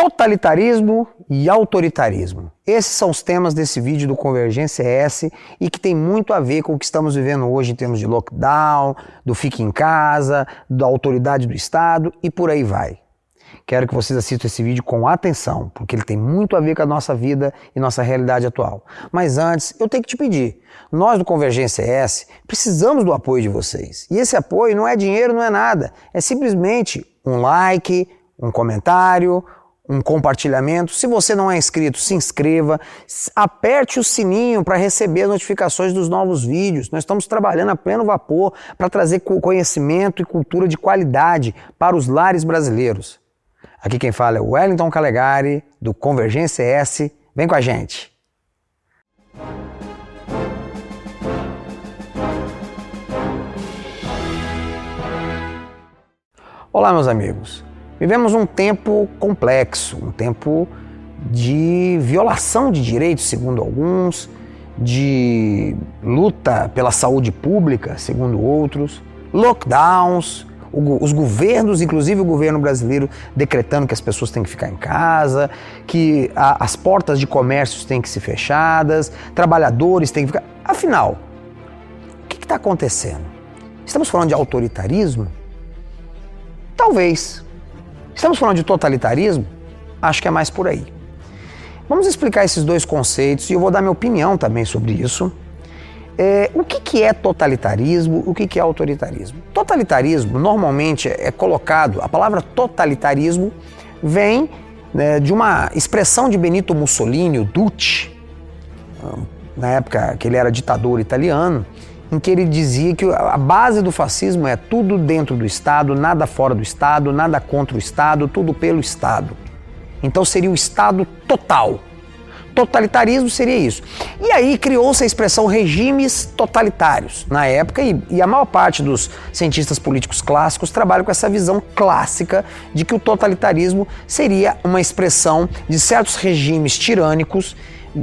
Totalitarismo e autoritarismo. Esses são os temas desse vídeo do Convergência S e que tem muito a ver com o que estamos vivendo hoje em termos de lockdown, do fique em casa, da autoridade do Estado e por aí vai. Quero que vocês assistam esse vídeo com atenção, porque ele tem muito a ver com a nossa vida e nossa realidade atual. Mas antes, eu tenho que te pedir. Nós do Convergência S precisamos do apoio de vocês. E esse apoio não é dinheiro, não é nada. É simplesmente um like, um comentário, um compartilhamento. Se você não é inscrito, se inscreva, aperte o sininho para receber as notificações dos novos vídeos. Nós estamos trabalhando a pleno vapor para trazer conhecimento e cultura de qualidade para os lares brasileiros. Aqui quem fala é o Wellington Calegari, do Convergência S. Vem com a gente! Olá, meus amigos. Vivemos um tempo complexo, um tempo de violação de direitos, segundo alguns, de luta pela saúde pública, segundo outros, lockdowns, os governos, inclusive o governo brasileiro, decretando que as pessoas têm que ficar em casa, que a, as portas de comércios têm que ser fechadas, trabalhadores têm que ficar. Afinal, o que está acontecendo? Estamos falando de totalitarismo? Acho que é mais por aí. Vamos explicar esses dois conceitos e eu vou dar minha opinião também sobre isso. É, o que, que é totalitarismo? O que, que é autoritarismo? Totalitarismo normalmente é colocado, a palavra totalitarismo vem né, de uma expressão de Benito Mussolini, o Duce, na época que ele era ditador italiano, em que ele dizia que a base do fascismo é tudo dentro do Estado, nada fora do Estado, nada contra o Estado, tudo pelo Estado. Então seria o Estado total. Totalitarismo seria isso. E aí criou-se a expressão regimes totalitários na época, e, e, a maior parte dos cientistas políticos clássicos trabalham com essa visão clássica de que o totalitarismo seria uma expressão de certos regimes tirânicos,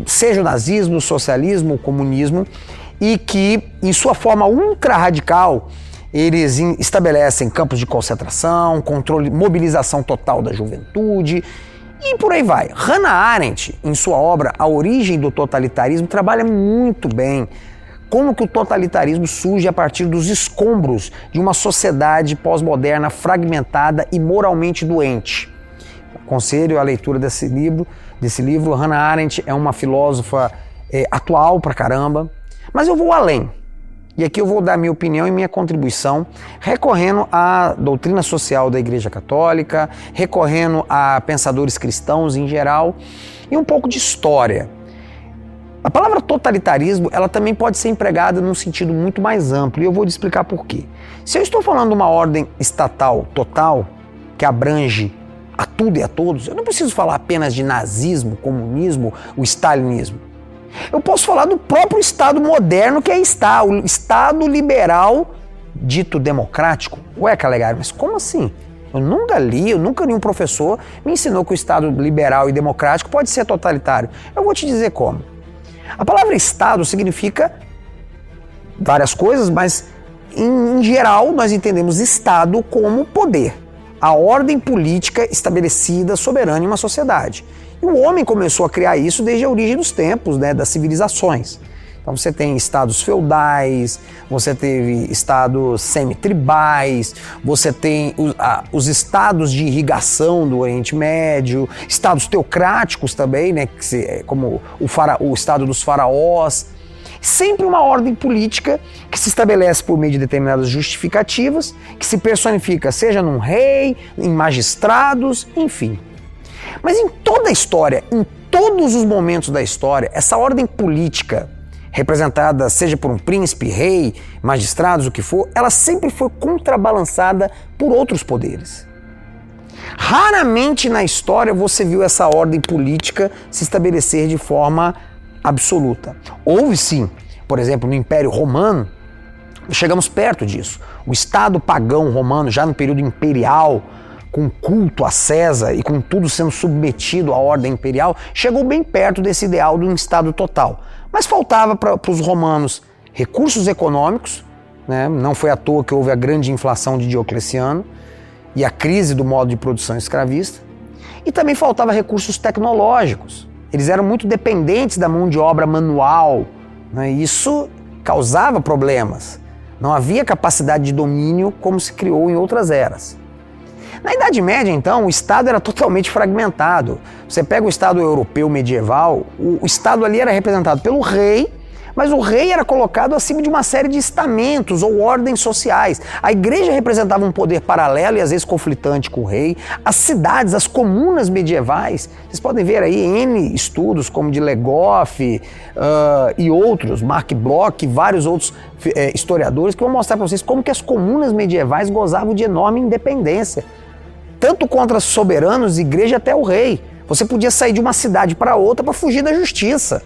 seja o nazismo, o socialismo, o comunismo, e que, em sua forma ultra-radical, eles estabelecem campos de concentração, controle, mobilização total da juventude e por aí vai. Hannah Arendt, em sua obra A Origem do Totalitarismo, trabalha muito bem como que o totalitarismo surge a partir dos escombros de uma sociedade pós-moderna fragmentada e moralmente doente. Aconselho a leitura desse livro. Desse livro, Hannah Arendt é uma filósofa é, atual pra caramba, mas eu vou além. E aqui eu vou dar minha opinião e minha contribuição, recorrendo à doutrina social da Igreja Católica, recorrendo a pensadores cristãos em geral e um pouco de história. A palavra totalitarismo, ela também pode ser empregada num sentido muito mais amplo, e eu vou te explicar por quê. Se eu estou falando de uma ordem estatal total, que abrange a tudo e a todos, eu não preciso falar apenas de nazismo, comunismo, o stalinismo. Eu posso falar do próprio Estado moderno que aí está, o Estado liberal dito democrático. Ué, Calegari, mas como assim? Eu nunca li, eu nunca li um professor me ensinou que o Estado liberal e democrático pode ser totalitário. Eu vou te dizer como. A palavra Estado significa várias coisas, mas em, em geral nós entendemos Estado como poder, a ordem política estabelecida soberana em uma sociedade. E o homem começou a criar isso desde a origem dos tempos, né, das civilizações. Então você tem estados feudais, você teve estados semi-tribais, você tem os, a, os, estados de irrigação do Oriente Médio, estados teocráticos também, né, se, como o, fara, o estado dos faraós. Sempre uma ordem política que se estabelece por meio de determinadas justificativas, que se personifica seja num rei, em magistrados, enfim. Mas em toda a história, em todos os momentos da história, essa ordem política, representada seja por um príncipe, rei, magistrados, o que for, ela sempre foi contrabalançada por outros poderes. Raramente na história você viu essa ordem política se estabelecer de forma absoluta. Houve sim, por exemplo, no Império Romano, chegamos perto disso. O Estado pagão romano, já no período imperial, com culto a César e com tudo sendo submetido à ordem imperial, chegou bem perto desse ideal de um Estado total. Mas faltava para os romanos recursos econômicos, né? não foi à toa que houve a grande inflação de Diocleciano e a crise do modo de produção escravista, E também faltava recursos tecnológicos. Eles eram muito dependentes da mão de obra manual. Né? Isso causava problemas. Não havia capacidade de domínio como se criou em outras eras. Na Idade Média, então, o Estado era totalmente fragmentado. Você pega o Estado europeu medieval, o Estado ali era representado pelo rei mas o rei era colocado acima de uma série de estamentos ou ordens sociais. A igreja representava um poder paralelo e às vezes conflitante com o rei. As cidades, as comunas medievais, vocês podem ver aí N estudos como de Legoff uh, e outros, Mark Bloch e vários outros uh, historiadores que vão mostrar para vocês como que as comunas medievais gozavam de enorme independência. Tanto contra soberanos, igreja até o rei. Você podia sair de uma cidade para outra para fugir da justiça.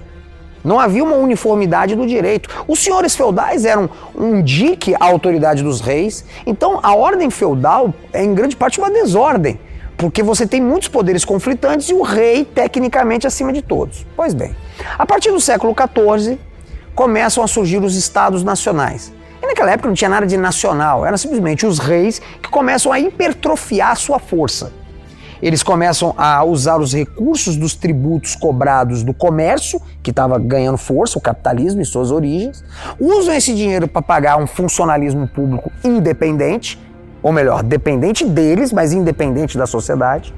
Não havia uma uniformidade do direito. Os senhores feudais eram um dique à autoridade dos reis. Então, a ordem feudal é em grande parte uma desordem, porque você tem muitos poderes conflitantes e o rei tecnicamente acima de todos. Pois bem, a partir do século XIV começam a surgir os estados nacionais. E naquela época não tinha nada de nacional, eram simplesmente os reis que começam a hipertrofiar sua força eles começam a usar os recursos dos tributos cobrados do comércio, que estava ganhando força, o capitalismo em suas origens, usam esse dinheiro para pagar um funcionalismo público independente, ou melhor, dependente deles, mas independente da sociedade.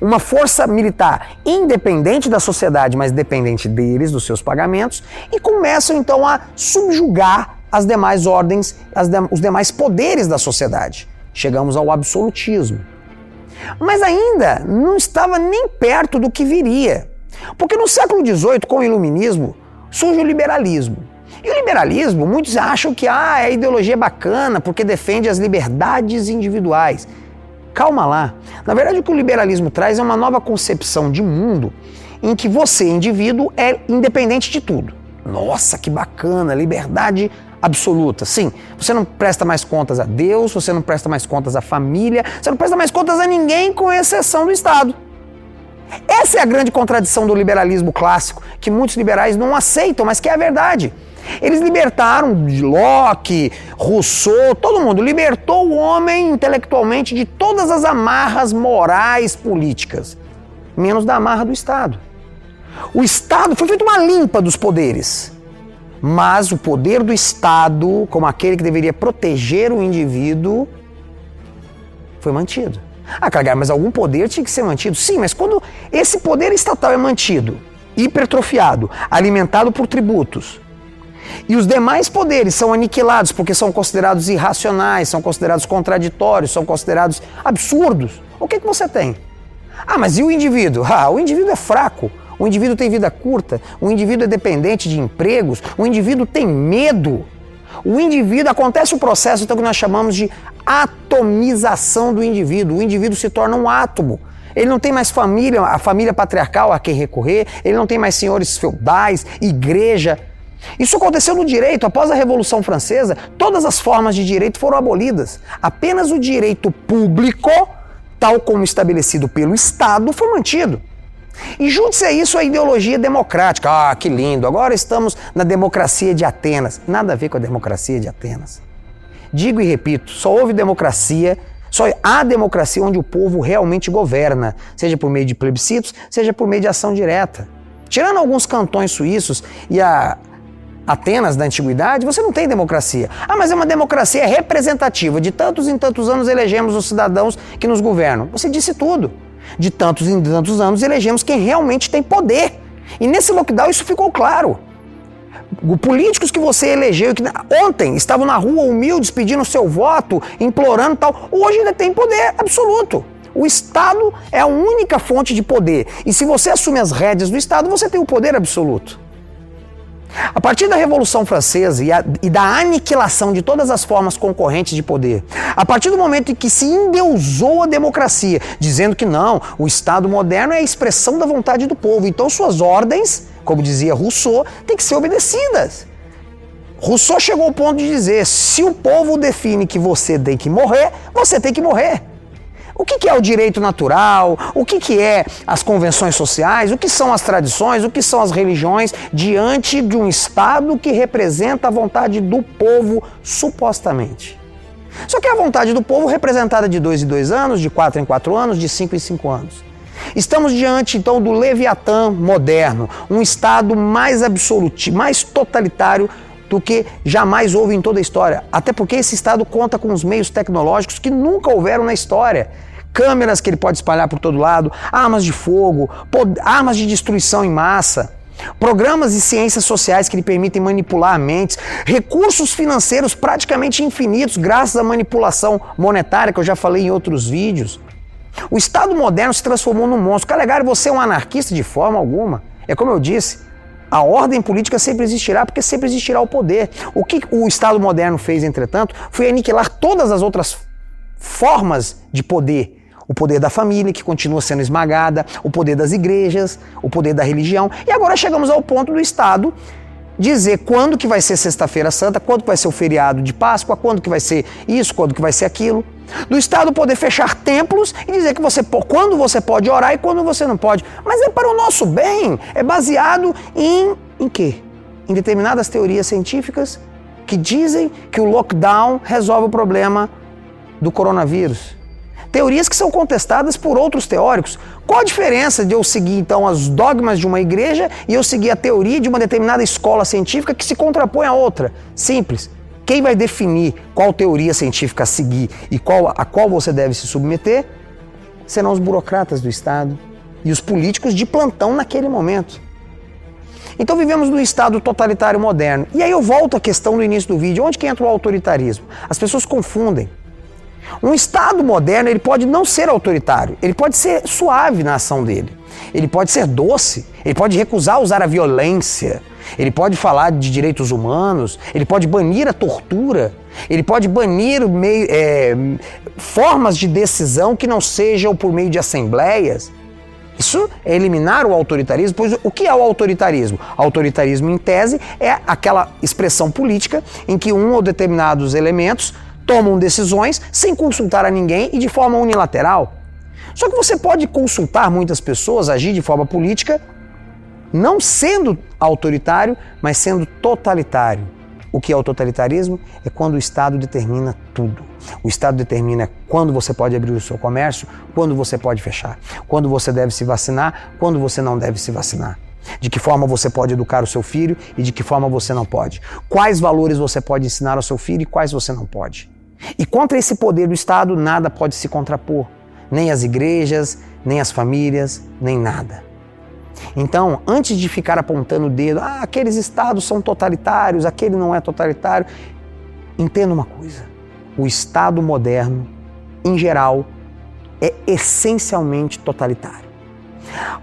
Uma força militar independente da sociedade, mas dependente deles, dos seus pagamentos, e começam então a subjugar as demais ordens, as de, os demais poderes da sociedade. Chegamos ao absolutismo. Mas ainda não estava nem perto do que viria. Porque no século XVIII, com o iluminismo, surge o liberalismo. E o liberalismo, muitos acham que ah, é ideologia bacana porque defende as liberdades individuais. Calma lá. Na verdade, o que o liberalismo traz é uma nova concepção de mundo em que você, indivíduo, é independente de tudo. Nossa, que bacana, liberdade absoluta. Sim, você não presta mais contas a Deus, você não presta mais contas à família, você não presta mais contas a ninguém, com exceção do Estado. Essa é a grande contradição do liberalismo clássico, que muitos liberais não aceitam, mas que é a verdade. Eles libertaram Locke, Rousseau, todo mundo libertou o homem intelectualmente de todas as amarras morais políticas, menos da amarra do Estado. O Estado foi feito uma limpa dos poderes mas o poder do Estado, como aquele que deveria proteger o indivíduo, foi mantido. Ah, Cagar, mas algum poder tinha que ser mantido? Sim, mas quando esse poder estatal é mantido, hipertrofiado, alimentado por tributos, e os demais poderes são aniquilados porque são considerados irracionais, são considerados contraditórios, são considerados absurdos, o que, que você tem? Ah, mas e o indivíduo? Ah, o indivíduo é fraco. O indivíduo tem vida curta, o indivíduo é dependente de empregos, o indivíduo tem medo. O indivíduo acontece o processo então que nós chamamos de atomização do indivíduo. O indivíduo se torna um átomo. Ele não tem mais família, a família patriarcal a quem recorrer, ele não tem mais senhores feudais, igreja. Isso aconteceu no direito. Após a Revolução Francesa, todas as formas de direito foram abolidas. Apenas o direito público, tal como estabelecido pelo Estado, foi mantido. E junte-se a isso a ideologia democrática. Ah, que lindo, agora estamos na democracia de Atenas. Nada a ver com a democracia de Atenas. Digo e repito, só houve democracia, só há democracia onde o povo realmente governa, seja por meio de plebiscitos, seja por meio de ação direta. Tirando alguns cantões suíços e a Atenas da antiguidade, você não tem democracia. Ah, mas é uma democracia representativa. De tantos em tantos anos elegemos os cidadãos que nos governam. Você disse tudo de tantos em tantos anos, elegemos quem realmente tem poder. E nesse lockdown isso ficou claro. Políticos que você elegeu, que ontem estavam na rua humildes pedindo seu voto, implorando tal, hoje ainda tem poder absoluto. O Estado é a única fonte de poder. E se você assume as rédeas do Estado, você tem o poder absoluto. A partir da Revolução Francesa e, a, e, da aniquilação de todas as formas concorrentes de poder, a partir do momento em que se endeusou a democracia, dizendo que não, o Estado moderno é a expressão da vontade do povo, então suas ordens, como dizia Rousseau, têm que ser obedecidas. Rousseau chegou ao ponto de dizer: se o povo define que você tem que morrer, você tem que morrer. O que, é o direito natural? O que, que é as convenções sociais? O que são as tradições? O que são as religiões diante de um Estado que representa a vontade do povo, supostamente? Só que a vontade do povo representada de dois em dois anos, de quatro em quatro anos, de cinco em cinco anos. Estamos diante então do Leviatã moderno, um Estado mais absoluto, mais totalitário do que jamais houve em toda a história. Até porque esse Estado conta com os meios tecnológicos que nunca houveram na história. Câmeras que ele pode espalhar por todo lado, armas de fogo, armas de destruição em massa. Programas de ciências sociais que lhe permitem manipular mentes, recursos financeiros praticamente infinitos graças à manipulação monetária que eu já falei em outros vídeos. O Estado moderno se transformou num monstro. Calegari, você é um anarquista de forma alguma. É como eu disse, a ordem política sempre existirá porque sempre existirá o poder. O que o Estado moderno fez, entretanto, foi aniquilar todas as outras formas de poder. O poder da família, que continua sendo esmagada, o poder das igrejas, o poder da religião. E agora chegamos ao ponto do Estado dizer quando que vai ser Sexta-feira Santa, quando que vai ser o feriado de Páscoa, quando que vai ser isso, quando que vai ser aquilo. Do Estado poder fechar templos e dizer que você quando você pode orar e quando você não pode. Mas é para o nosso bem, é baseado em em quê? Em determinadas teorias científicas que dizem que o lockdown resolve o problema do coronavírus. Teorias que são contestadas por outros teóricos. Qual a diferença de eu seguir então os dogmas de uma igreja e eu seguir a teoria de uma determinada escola científica que se contrapõe a outra? Simples. Quem vai definir qual teoria científica a seguir e qual, a qual você deve se submeter serão os burocratas do Estado e os políticos de plantão naquele momento. Então vivemos num Estado totalitário moderno. E aí eu volto à questão do início do vídeo, onde que entra o autoritarismo? As pessoas confundem. Um Estado moderno ele pode não ser autoritário, ele pode ser suave na ação dele, ele pode ser doce, ele pode recusar usar a violência, ele pode falar de direitos humanos, ele pode banir a tortura, ele pode banir meio, é, formas de decisão que não sejam por meio de assembleias. Isso é eliminar o autoritarismo, pois o que é o autoritarismo? Autoritarismo, em tese, é aquela expressão política em que um ou determinados elementos tomam decisões sem consultar a ninguém e de forma unilateral. Só que você pode consultar muitas pessoas, agir de forma política, não sendo autoritário, mas sendo totalitário. O que é o totalitarismo? É quando o Estado determina tudo. O Estado determina quando você pode abrir o seu comércio, quando você pode fechar, quando você deve se vacinar, quando você não deve se vacinar. De que forma você pode educar o seu filho e de que forma você não pode. Quais valores você pode ensinar ao seu filho e quais você não pode. E contra esse poder do Estado, nada pode se contrapor. Nem as igrejas, nem as famílias, nem nada. Então, antes de ficar apontando o dedo, ah, aqueles estados são totalitários, aquele não é totalitário, entenda uma coisa: o Estado moderno, em geral, é essencialmente totalitário.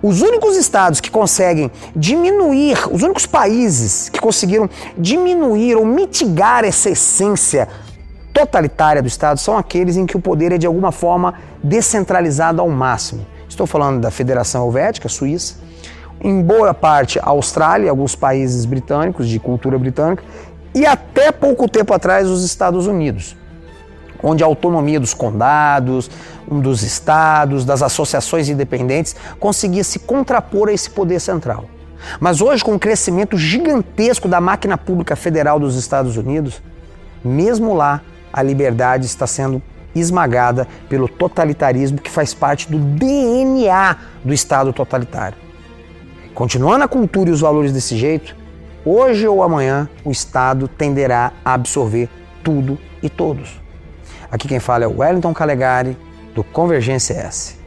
Os únicos estados que conseguem diminuir, os únicos países que conseguiram diminuir ou mitigar essa essência totalitária do Estado são aqueles em que o poder é de alguma forma descentralizado ao máximo. Estou falando da Federação Helvética, Suíça, em boa parte a Austrália, alguns países britânicos de cultura britânica e até pouco tempo atrás os Estados Unidos, onde a autonomia dos condados, dos estados, das associações independentes conseguia se contrapor a esse poder central. Mas hoje, com o crescimento gigantesco da máquina pública federal dos Estados Unidos, mesmo lá a liberdade está sendo esmagada pelo totalitarismo que faz parte do DNA do Estado totalitário. Continuando a cultura e os valores desse jeito, hoje ou amanhã o Estado tenderá a absorver tudo e todos. Aqui quem fala é o Wellington Calegari, do Convergência S.